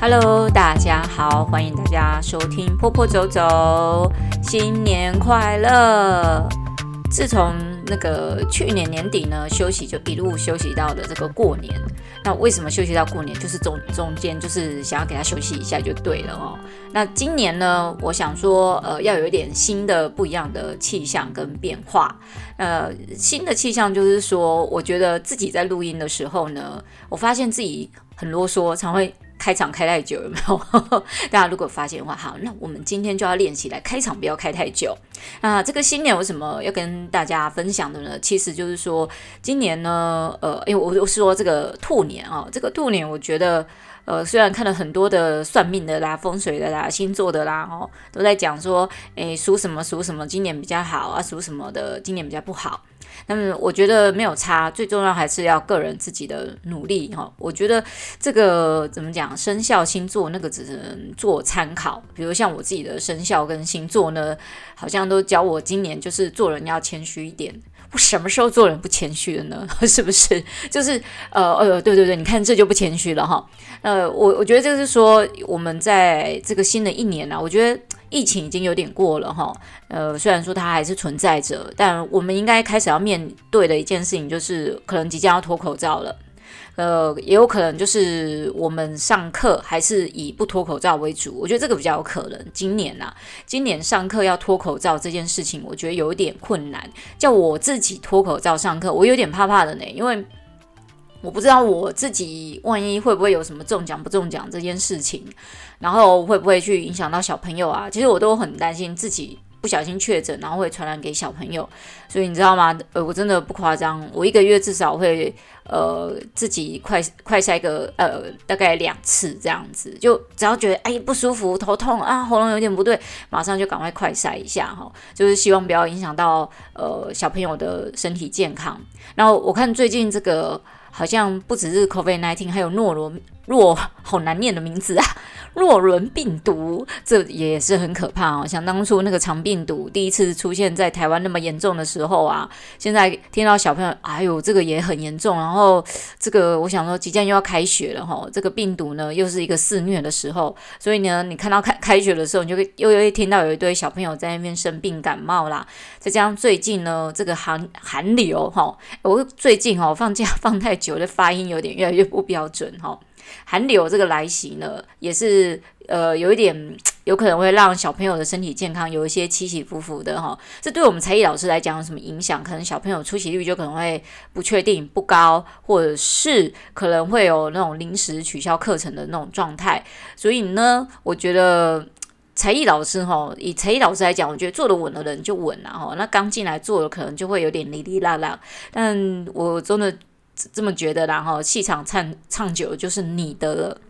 Hello，大家好，欢迎大家收听坡坡走走，新年快乐！自从那个去年年底呢，休息就一路休息到了这个过年。那为什么休息到过年？就是中中间就是想要给他休息一下就对了哦。那今年呢，我想说，呃，要有一点新的不一样的气象跟变化。呃，新的气象就是说，我觉得自己在录音的时候呢，我发现自己很啰嗦，常会。开场开太久有没有？大家如果发现的话，好，那我们今天就要练习来开场不要开太久。那这个新年有什么要跟大家分享的呢？其实就是说，今年呢，呃，因为我我说这个兔年啊，这个兔年，我觉得，呃，虽然看了很多的算命的啦、风水的啦、星座的啦，哦，都在讲说，诶，属什么属什么今年比较好啊，属什么的今年比较不好。那么我觉得没有差，最重要还是要个人自己的努力哈。我觉得这个怎么讲，生肖星座那个只能做参考。比如像我自己的生肖跟星座呢，好像都教我今年就是做人要谦虚一点。我什么时候做人不谦虚了呢？是不是？就是呃呃，对对对，你看这就不谦虚了哈。呃，我我觉得就是说我们在这个新的一年啊，我觉得。疫情已经有点过了哈，呃，虽然说它还是存在着，但我们应该开始要面对的一件事情就是，可能即将要脱口罩了，呃，也有可能就是我们上课还是以不脱口罩为主，我觉得这个比较有可能。今年呐、啊，今年上课要脱口罩这件事情，我觉得有一点困难。叫我自己脱口罩上课，我有点怕怕的呢，因为。我不知道我自己万一会不会有什么中奖不中奖这件事情，然后会不会去影响到小朋友啊？其实我都很担心自己不小心确诊，然后会传染给小朋友。所以你知道吗？呃，我真的不夸张，我一个月至少会呃自己快快塞个呃大概两次这样子，就只要觉得哎不舒服、头痛啊、喉咙有点不对，马上就赶快快塞一下哈，就是希望不要影响到呃小朋友的身体健康。然后我看最近这个。好像不只是 COVID-19，还有诺罗。诺，好难念的名字啊！诺伦病毒，这也是很可怕哦。想当初那个肠病毒第一次出现在台湾那么严重的时候啊，现在听到小朋友，哎呦，这个也很严重。然后这个，我想说，即将又要开学了哈，这个病毒呢，又是一个肆虐的时候。所以呢，你看到开开学的时候，你就会又又会听到有一堆小朋友在那边生病感冒啦。再加上最近呢，这个寒寒流哈，我最近哦放假放太久，的发音有点越来越不标准哈。寒流这个来袭呢，也是呃有一点有可能会让小朋友的身体健康有一些起起伏伏的哈。这对我们才艺老师来讲有什么影响？可能小朋友出席率就可能会不确定不高，或者是可能会有那种临时取消课程的那种状态。所以呢，我觉得才艺老师哈，以才艺老师来讲，我觉得坐得稳的人就稳了哈。那刚进来做的可能就会有点哩哩啦啦，但我真的。这么觉得，然后气场唱唱久就是你的了，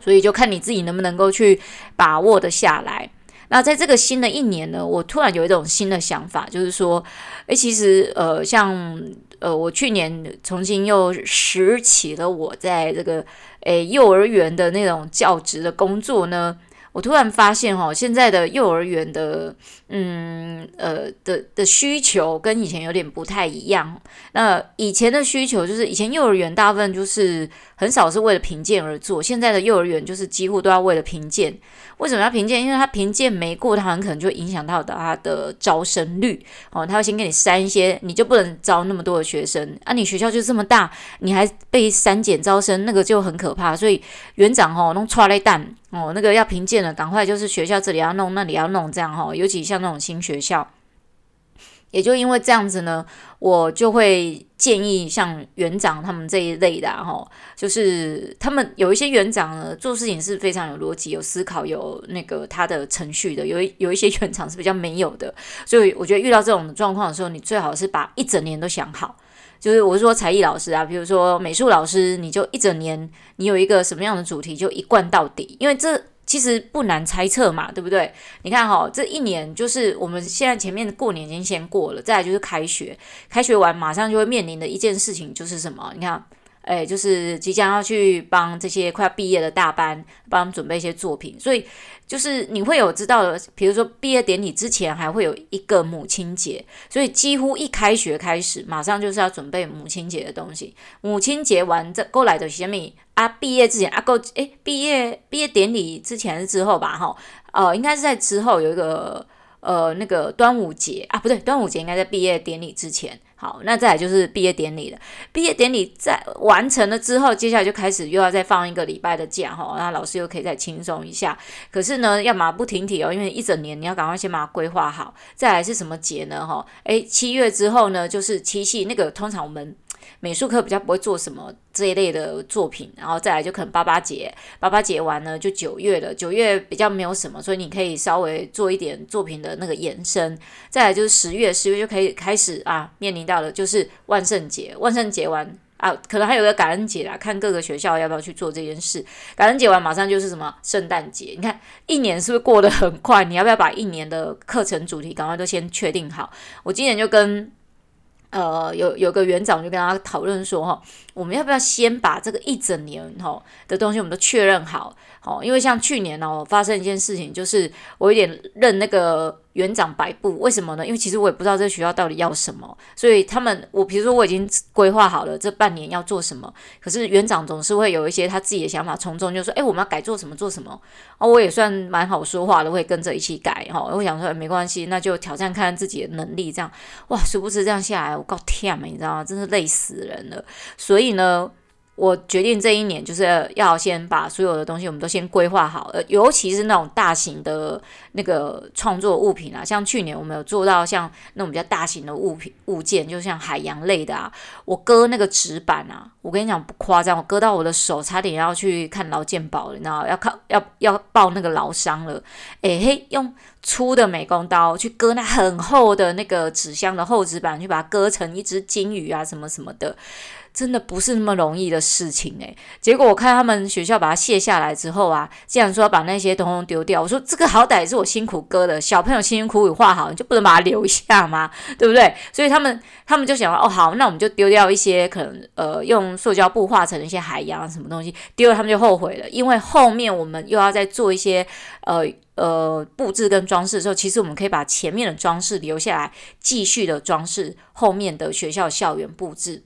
所以就看你自己能不能够去把握的下来。那在这个新的一年呢，我突然有一种新的想法，就是说，诶，其实呃，像呃，我去年重新又拾起了我在这个诶幼儿园的那种教职的工作呢。我突然发现，哈，现在的幼儿园的，嗯，呃的的需求跟以前有点不太一样。那以前的需求就是，以前幼儿园大部分就是很少是为了评鉴而做，现在的幼儿园就是几乎都要为了评鉴。为什么要评鉴？因为他评鉴没过，他很可能就影响到他的招生率。哦，他会先给你删一些，你就不能招那么多的学生啊。你学校就这么大，你还被删减招生，那个就很可怕。所以园长吼弄出来蛋哦，那个要评鉴了，赶快就是学校这里要弄，那里要弄，这样哈。尤其像那种新学校。也就因为这样子呢，我就会建议像园长他们这一类的哈，就是他们有一些园长呢，做事情是非常有逻辑、有思考、有那个他的程序的。有一有一些园长是比较没有的，所以我觉得遇到这种状况的时候，你最好是把一整年都想好。就是我是说才艺老师啊，比如说美术老师，你就一整年你有一个什么样的主题，就一贯到底，因为这。其实不难猜测嘛，对不对？你看哈，这一年就是我们现在前面过年已经先过了，再来就是开学，开学完马上就会面临的一件事情就是什么？你看哎，就是即将要去帮这些快要毕业的大班帮他们准备一些作品，所以就是你会有知道的，比如说毕业典礼之前还会有一个母亲节，所以几乎一开学开始，马上就是要准备母亲节的东西。母亲节完这过来的什么啊？毕业之前啊，够哎，毕业毕业典礼之前之后吧？哈，呃，应该是在之后有一个呃那个端午节啊，不对，端午节应该在毕业典礼之前。好，那再来就是毕业典礼了。毕业典礼在完成了之后，接下来就开始又要再放一个礼拜的假哈，那老师又可以再轻松一下。可是呢，要马不停蹄哦，因为一整年你要赶快先把它规划好。再来是什么节呢？哈，诶，七月之后呢，就是七夕那个，通常我们。美术课比较不会做什么这一类的作品，然后再来就可能八八节，八八节完呢就九月了，九月比较没有什么，所以你可以稍微做一点作品的那个延伸。再来就是十月，十月就可以开始啊，面临到了就是万圣节，万圣节完啊，可能还有个感恩节啦，看各个学校要不要去做这件事。感恩节完马上就是什么圣诞节，你看一年是不是过得很快？你要不要把一年的课程主题赶快都先确定好？我今年就跟。呃，有有个园长就跟他讨论说，哈，我们要不要先把这个一整年哈的东西我们都确认好，好，因为像去年哦发生一件事情，就是我有点认那个。园长摆布，为什么呢？因为其实我也不知道这个学校到底要什么，所以他们，我比如说我已经规划好了这半年要做什么，可是园长总是会有一些他自己的想法，从中就说，哎，我们要改做什么做什么。哦，我也算蛮好说话的，会跟着一起改哈。我想说没关系，那就挑战看看自己的能力，这样哇，殊不知这样下来我够天你知道吗？真是累死人了。所以所以呢。我决定这一年就是要先把所有的东西，我们都先规划好，呃，尤其是那种大型的那个创作物品啊，像去年我们有做到像那种比较大型的物品物件，就像海洋类的啊，我割那个纸板啊，我跟你讲不夸张，我割到我的手差点要去看劳健保了，你知道要靠要要报那个劳伤了，诶嘿，用粗的美工刀去割那很厚的那个纸箱的厚纸板，去把它割成一只金鱼啊什么什么的。真的不是那么容易的事情诶，结果我看他们学校把它卸下来之后啊，竟然说要把那些东西丢掉。我说这个好歹是我辛苦割的，小朋友辛辛苦苦画好，你就不能把它留下吗？对不对？所以他们他们就想哦，好，那我们就丢掉一些可能呃用塑胶布画成一些海洋什么东西，丢了他们就后悔了，因为后面我们又要再做一些呃呃布置跟装饰的时候，其实我们可以把前面的装饰留下来，继续的装饰后面的学校校园布置。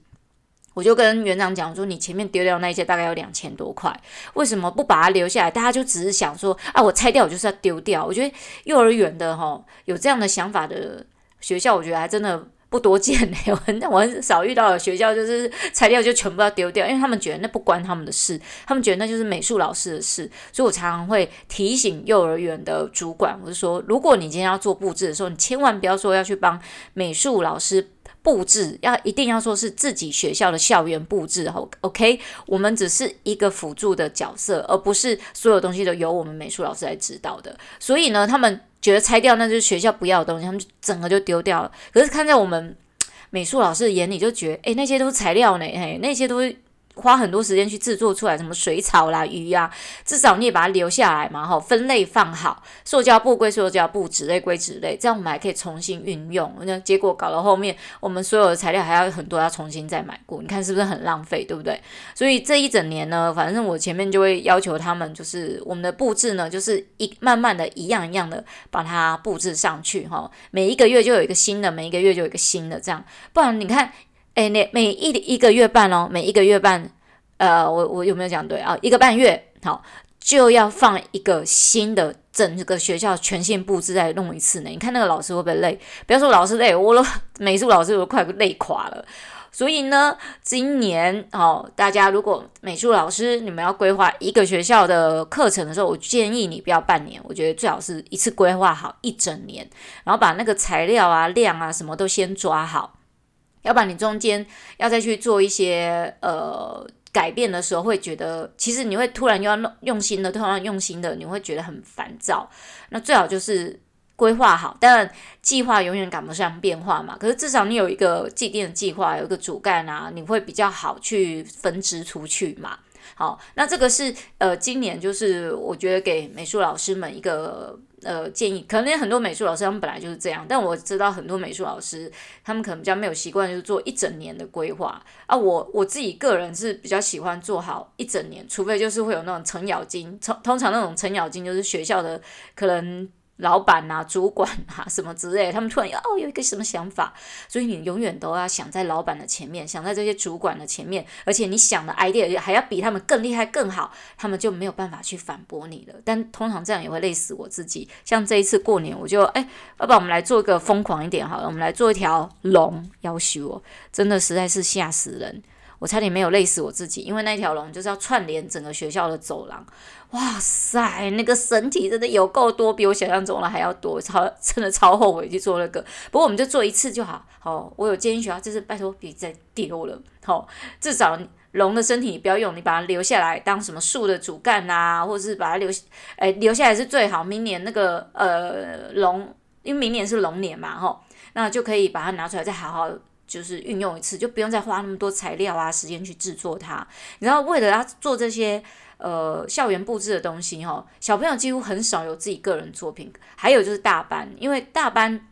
我就跟园长讲说，你前面丢掉那些大概有两千多块，为什么不把它留下来？大家就只是想说啊，我拆掉我就是要丢掉。我觉得幼儿园的齁有这样的想法的学校，我觉得还真的不多见嘞。我很我很少遇到的学校就是拆掉就全部要丢掉，因为他们觉得那不关他们的事，他们觉得那就是美术老师的事。所以我常常会提醒幼儿园的主管，我就说，如果你今天要做布置的时候，你千万不要说要去帮美术老师。布置要一定要说是自己学校的校园布置，OK？我们只是一个辅助的角色，而不是所有东西都由我们美术老师来指导的。所以呢，他们觉得拆掉那就是学校不要的东西，他们整个就丢掉了。可是看在我们美术老师的眼里，就觉得，诶，那些都是材料呢，诶，那些都是。花很多时间去制作出来，什么水草啦、鱼啊，至少你也把它留下来嘛，吼，分类放好，塑胶布归塑胶布，纸类归纸类，这样我们还可以重新运用。那结果搞到后面，我们所有的材料还要很多要重新再买过，你看是不是很浪费，对不对？所以这一整年呢，反正我前面就会要求他们，就是我们的布置呢，就是一慢慢的一样一样的把它布置上去，哈，每一个月就有一个新的，每一个月就有一个新的，这样，不然你看。诶，那每一一个月半哦，每一个月半，呃，我我有没有讲对啊？一个半月，好，就要放一个新的，整个学校全线布置再弄一次呢。你看那个老师会不会累？不要说老师累，我都美术老师都快累垮了。所以呢，今年哦，大家如果美术老师你们要规划一个学校的课程的时候，我建议你不要半年，我觉得最好是一次规划好一整年，然后把那个材料啊、量啊什么都先抓好。要不然你中间要再去做一些呃改变的时候，会觉得其实你会突然又要弄用心的，突然用心的，你会觉得很烦躁。那最好就是规划好，但计划永远赶不上变化嘛。可是至少你有一个既定的计划，有一个主干啊，你会比较好去分支出去嘛。好，那这个是呃今年就是我觉得给美术老师们一个。呃建议，可能很多美术老师他们本来就是这样，但我知道很多美术老师他们可能比较没有习惯，就是做一整年的规划啊。我我自己个人是比较喜欢做好一整年，除非就是会有那种程咬金，通通常那种程咬金就是学校的可能。老板啊，主管啊，什么之类，他们突然要哦有一个什么想法，所以你永远都要想在老板的前面，想在这些主管的前面，而且你想的 idea 还要比他们更厉害更好，他们就没有办法去反驳你了。但通常这样也会累死我自己。像这一次过年，我就哎，要不然我们来做一个疯狂一点好了，我们来做一条龙，要求我真的实在是吓死人。我差点没有累死我自己，因为那条龙就是要串联整个学校的走廊。哇塞，那个身体真的有够多，比我想象中的还要多，超真的超后悔去做那个。不过我们就做一次就好。好，我有建议学校，就是拜托别再丢了。好，至少龙的身体你不要用，你把它留下来当什么树的主干啊，或者是把它留，哎，留下来是最好。明年那个呃龙，因为明年是龙年嘛，吼，那就可以把它拿出来再好好。就是运用一次，就不用再花那么多材料啊，时间去制作它。然后为了要做这些呃校园布置的东西哈，小朋友几乎很少有自己个人作品。还有就是大班，因为大班。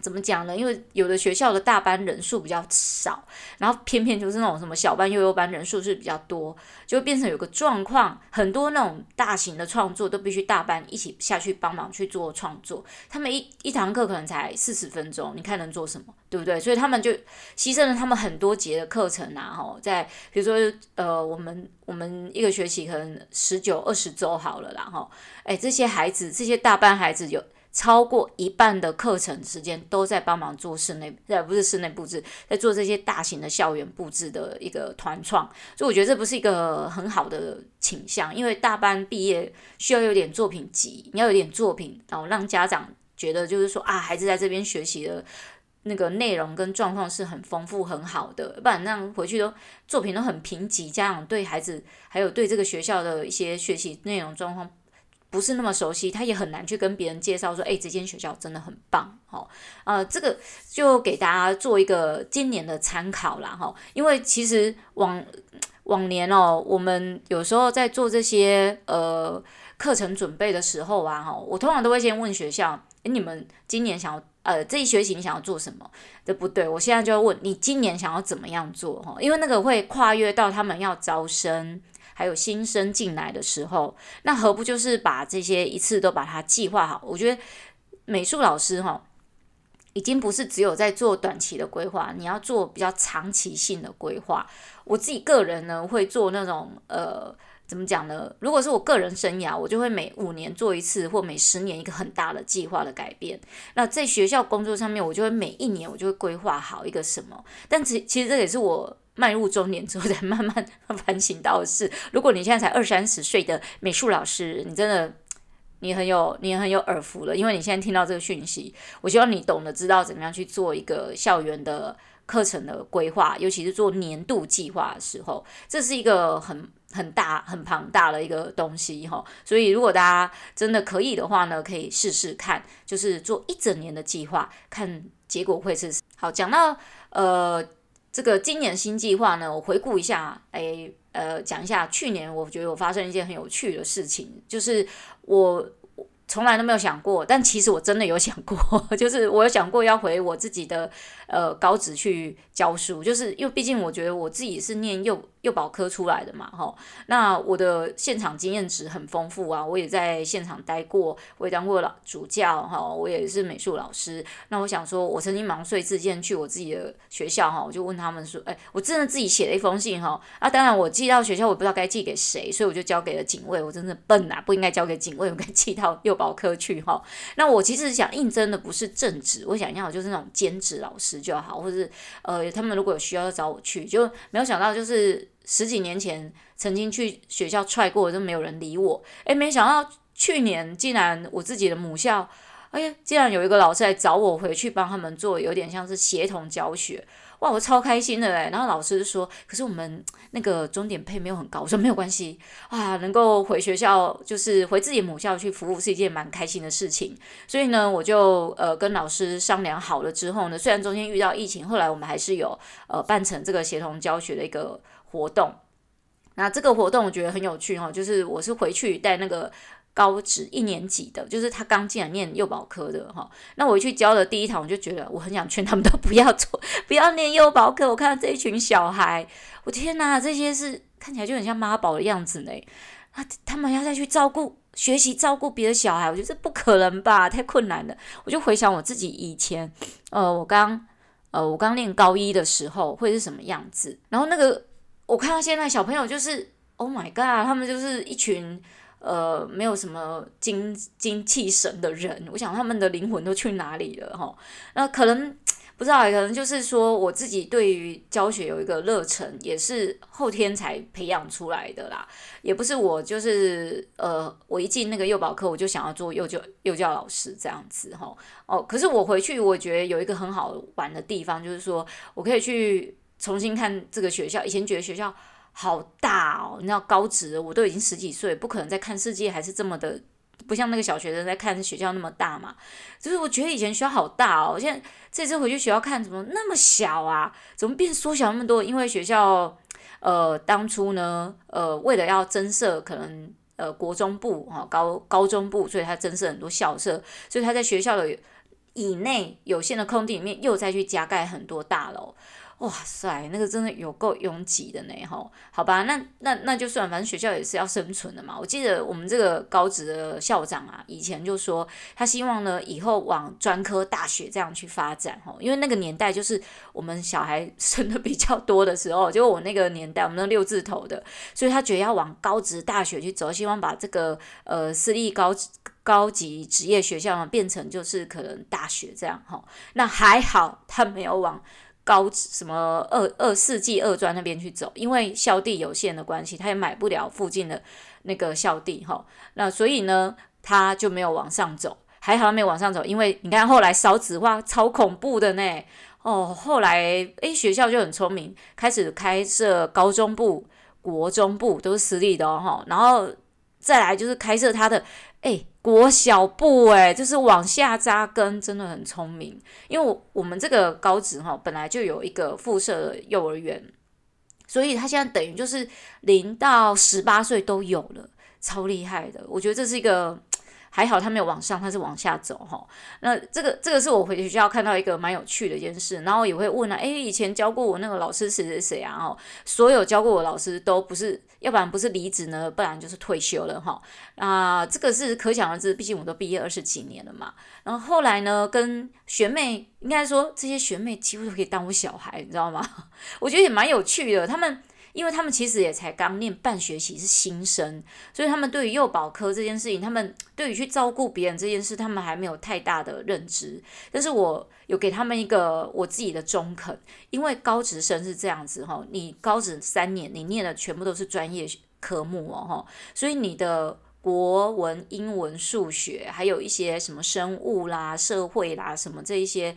怎么讲呢？因为有的学校的大班人数比较少，然后偏偏就是那种什么小班、幼幼班人数是比较多，就变成有个状况，很多那种大型的创作都必须大班一起下去帮忙去做创作。他们一一堂课可能才四十分钟，你看能做什么，对不对？所以他们就牺牲了他们很多节的课程啊，吼，在比如说呃，我们我们一个学期可能十九二十周好了啦，吼，哎，这些孩子，这些大班孩子有。超过一半的课程时间都在帮忙做室内，呃，不是室内布置，在做这些大型的校园布置的一个团创，所以我觉得这不是一个很好的倾向，因为大班毕业需要有点作品集，你要有点作品，然后让家长觉得就是说啊，孩子在这边学习的那个内容跟状况是很丰富很好的，不然那样回去都作品都很贫瘠，家长对孩子还有对这个学校的一些学习内容状况。不是那么熟悉，他也很难去跟别人介绍说，哎，这间学校真的很棒，哦，呃，这个就给大家做一个今年的参考啦，哈，因为其实往往年哦，我们有时候在做这些呃课程准备的时候啊，哈，我通常都会先问学校，哎，你们今年想要呃这一学期你想要做什么？对不对？我现在就要问你今年想要怎么样做，哈，因为那个会跨越到他们要招生。还有新生进来的时候，那何不就是把这些一次都把它计划好？我觉得美术老师哈，已经不是只有在做短期的规划，你要做比较长期性的规划。我自己个人呢，会做那种呃，怎么讲呢？如果是我个人生涯，我就会每五年做一次，或每十年一个很大的计划的改变。那在学校工作上面，我就会每一年我就会规划好一个什么。但其其实这也是我。迈入中年之后，才慢慢反省到的是，如果你现在才二三十岁的美术老师，你真的，你很有，你很有耳福了，因为你现在听到这个讯息，我希望你懂得知道怎么样去做一个校园的课程的规划，尤其是做年度计划的时候，这是一个很很大、很庞大的一个东西哈。所以，如果大家真的可以的话呢，可以试试看，就是做一整年的计划，看结果会是好。讲到呃。这个今年新计划呢，我回顾一下，哎，呃，讲一下去年，我觉得我发生一件很有趣的事情，就是我。从来都没有想过，但其实我真的有想过，就是我有想过要回我自己的呃高职去教书，就是因为毕竟我觉得我自己是念幼幼保科出来的嘛，哈，那我的现场经验值很丰富啊，我也在现场待过，我也当过老主教，哈，我也是美术老师。那我想说，我曾经毛遂自荐去我自己的学校，哈，我就问他们说，哎，我真的自己写了一封信，哈，啊，当然我寄到学校，我不知道该寄给谁，所以我就交给了警卫，我真的笨啊，不应该交给警卫，我该寄到幼保科去哈，那我其实想应征的不是正职，我想要就是那种兼职老师就好，或者是呃，他们如果有需要就找我去，就没有想到就是十几年前曾经去学校踹过，都没有人理我，诶，没想到去年竟然我自己的母校，哎呀，竟然有一个老师来找我回去帮他们做，有点像是协同教学。哇，我超开心的嘞！然后老师就说：“可是我们那个终点配没有很高。”我说：“没有关系啊，能够回学校，就是回自己母校去服务，是一件蛮开心的事情。”所以呢，我就呃跟老师商量好了之后呢，虽然中间遇到疫情，后来我们还是有呃办成这个协同教学的一个活动。那这个活动我觉得很有趣哈，就是我是回去带那个。高职一年级的，就是他刚进来念幼保科的哈。那我去教了第一堂，我就觉得我很想劝他们都不要做，不要念幼保科。我看到这一群小孩，我天哪，这些是看起来就很像妈宝的样子呢。啊，他们要再去照顾、学习照顾别的小孩，我觉得这不可能吧，太困难了。我就回想我自己以前，呃，我刚呃我刚念高一的时候会是什么样子，然后那个我看到现在小朋友就是，Oh my God，他们就是一群。呃，没有什么精精气神的人，我想他们的灵魂都去哪里了哈？那可能不知道，可能就是说我自己对于教学有一个热忱，也是后天才培养出来的啦。也不是我就是呃，我一进那个幼保课，我就想要做幼教幼教老师这样子哈。哦，可是我回去，我觉得有一个很好玩的地方，就是说我可以去重新看这个学校，以前觉得学校。好大哦！你知道高职，我都已经十几岁，不可能再看世界还是这么的，不像那个小学生在看学校那么大嘛。就是我觉得以前学校好大哦，现在这次回去学校看怎么那么小啊？怎么变缩小那么多？因为学校呃当初呢呃为了要增设可能呃国中部哈高高中部，所以他增设很多校舍，所以他在学校的以内有限的空地里面又再去加盖很多大楼。哇塞，那个真的有够拥挤的呢，吼，好吧，那那那就算，反正学校也是要生存的嘛。我记得我们这个高职的校长啊，以前就说他希望呢以后往专科大学这样去发展，吼，因为那个年代就是我们小孩生的比较多的时候，就我那个年代，我们那六字头的，所以他觉得要往高职大学去走，希望把这个呃私立高高级职业学校呢变成就是可能大学这样，吼，那还好他没有往。高什么二二世纪二专那边去走，因为校地有限的关系，他也买不了附近的那个校地哈。那所以呢，他就没有往上走。还好他没有往上走，因为你看后来少子化超恐怖的呢。哦，后来诶，学校就很聪明，开始开设高中部、国中部都是私立的哦。然后再来就是开设他的诶。国小部诶，就是往下扎根，真的很聪明。因为我我们这个高职哈，本来就有一个附设的幼儿园，所以他现在等于就是零到十八岁都有了，超厉害的。我觉得这是一个。还好他没有往上，他是往下走哈。那这个这个是我回学校看到一个蛮有趣的一件事，然后也会问啊，诶，以前教过我那个老师谁谁谁啊？哦，所有教过我老师都不是，要不然不是离职呢，不然就是退休了哈。啊，这个是可想而知，毕竟我都毕业二十几年了嘛。然后后来呢，跟学妹，应该说这些学妹几乎都可以当我小孩，你知道吗？我觉得也蛮有趣的，他们。因为他们其实也才刚念半学期，是新生，所以他们对于幼保科这件事情，他们对于去照顾别人这件事，他们还没有太大的认知。但是我有给他们一个我自己的中肯，因为高职生是这样子哈，你高职三年，你念的全部都是专业科目哦哈，所以你的国文、英文、数学，还有一些什么生物啦、社会啦什么这一些。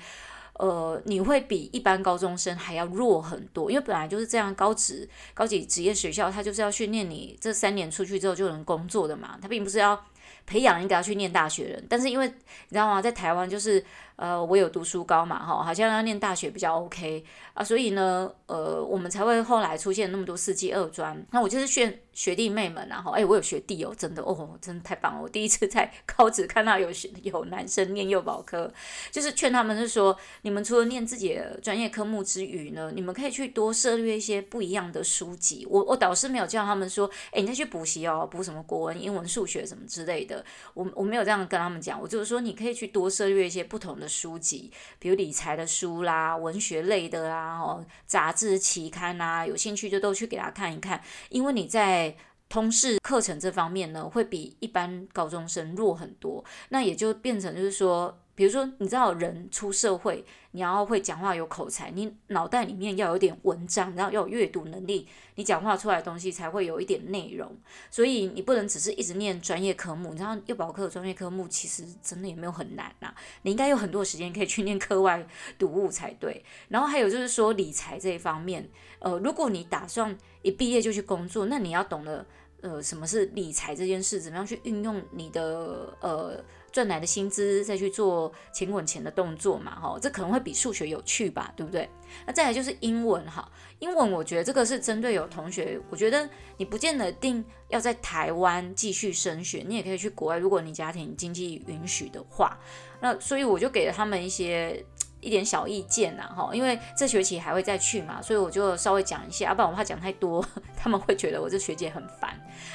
呃，你会比一般高中生还要弱很多，因为本来就是这样，高职、高级职业学校，他就是要训练你这三年出去之后就能工作的嘛，他并不是要培养一个要去念大学的人。但是因为你知道吗，在台湾就是。呃，我有读书高嘛，哈，好像要念大学比较 OK 啊，所以呢，呃，我们才会后来出现那么多四技二专。那我就是劝学弟妹们，然后，哎，我有学弟哦，真的哦，真的太棒了！我第一次在高职看到有学有男生念幼保科，就是劝他们是说，你们除了念自己的专业科目之余呢，你们可以去多涉猎一些不一样的书籍。我我导师没有叫他们说，哎，你再去补习哦，补什么国文、英文、数学什么之类的。我我没有这样跟他们讲，我就是说，你可以去多涉猎一些不同的。书籍，比如理财的书啦、文学类的啦、哦，杂志期刊啊，有兴趣就都去给他看一看。因为你在通识课程这方面呢，会比一般高中生弱很多，那也就变成就是说。比如说，你知道人出社会，你要会讲话有口才，你脑袋里面要有点文章，然后要有阅读能力，你讲话出来的东西才会有一点内容。所以你不能只是一直念专业科目，你知道幼保科的专业科目其实真的也没有很难呐、啊，你应该有很多时间可以去念课外读物才对。然后还有就是说理财这一方面，呃，如果你打算一毕业就去工作，那你要懂得呃什么是理财这件事，怎么样去运用你的呃。赚来的薪资再去做钱滚钱的动作嘛，哈，这可能会比数学有趣吧，对不对？那再来就是英文哈，英文我觉得这个是针对有同学，我觉得你不见得定要在台湾继续升学，你也可以去国外，如果你家庭经济允许的话，那所以我就给了他们一些。一点小意见呐，哈，因为这学期还会再去嘛，所以我就稍微讲一下，要不然我怕讲太多，他们会觉得我这学姐很烦。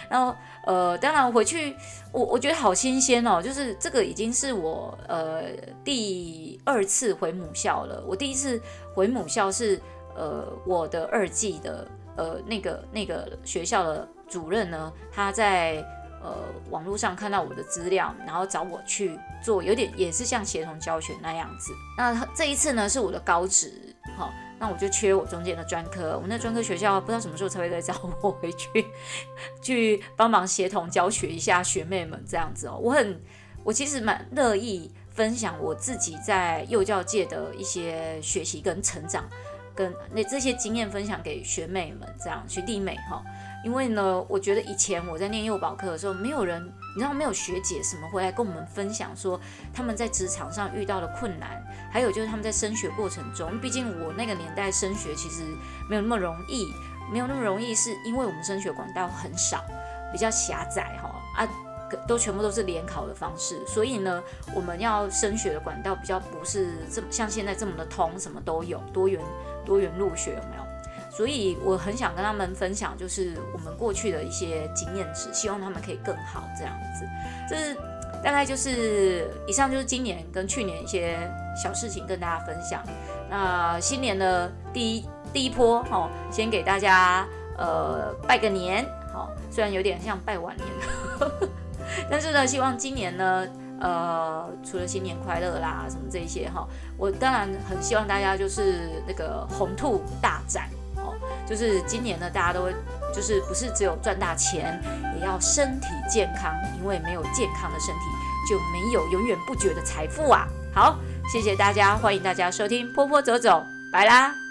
然后，呃，当然回去，我我觉得好新鲜哦，就是这个已经是我呃第二次回母校了。我第一次回母校是呃我的二技的呃那个那个学校的主任呢，他在。呃，网络上看到我的资料，然后找我去做，有点也是像协同教学那样子。那这一次呢，是我的高职，好，那我就缺我中间的专科，我那专科学校不知道什么时候才会再找我 回去，去帮忙协同教学一下学妹们这样子哦。我很，我其实蛮乐意分享我自己在幼教界的一些学习跟成长，跟那这些经验分享给学妹们，这样学弟妹哈。因为呢，我觉得以前我在念幼保课的时候，没有人，你知道，没有学姐什么回来跟我们分享说他们在职场上遇到的困难，还有就是他们在升学过程中，毕竟我那个年代升学其实没有那么容易，没有那么容易，是因为我们升学管道很少，比较狭窄哈啊，都全部都是联考的方式，所以呢，我们要升学的管道比较不是这么像现在这么的通，什么都有，多元多元入学有没有？所以我很想跟他们分享，就是我们过去的一些经验值，希望他们可以更好这样子。这是大概就是以上就是今年跟去年一些小事情跟大家分享。那新年的第一第一波，哈，先给大家呃拜个年，好，虽然有点像拜晚年，呵呵，但是呢，希望今年呢，呃，除了新年快乐啦什么这一些哈，我当然很希望大家就是那个红兔大展。就是今年呢，大家都，就是不是只有赚大钱，也要身体健康，因为没有健康的身体，就没有永远不绝的财富啊！好，谢谢大家，欢迎大家收听波波走走，拜啦。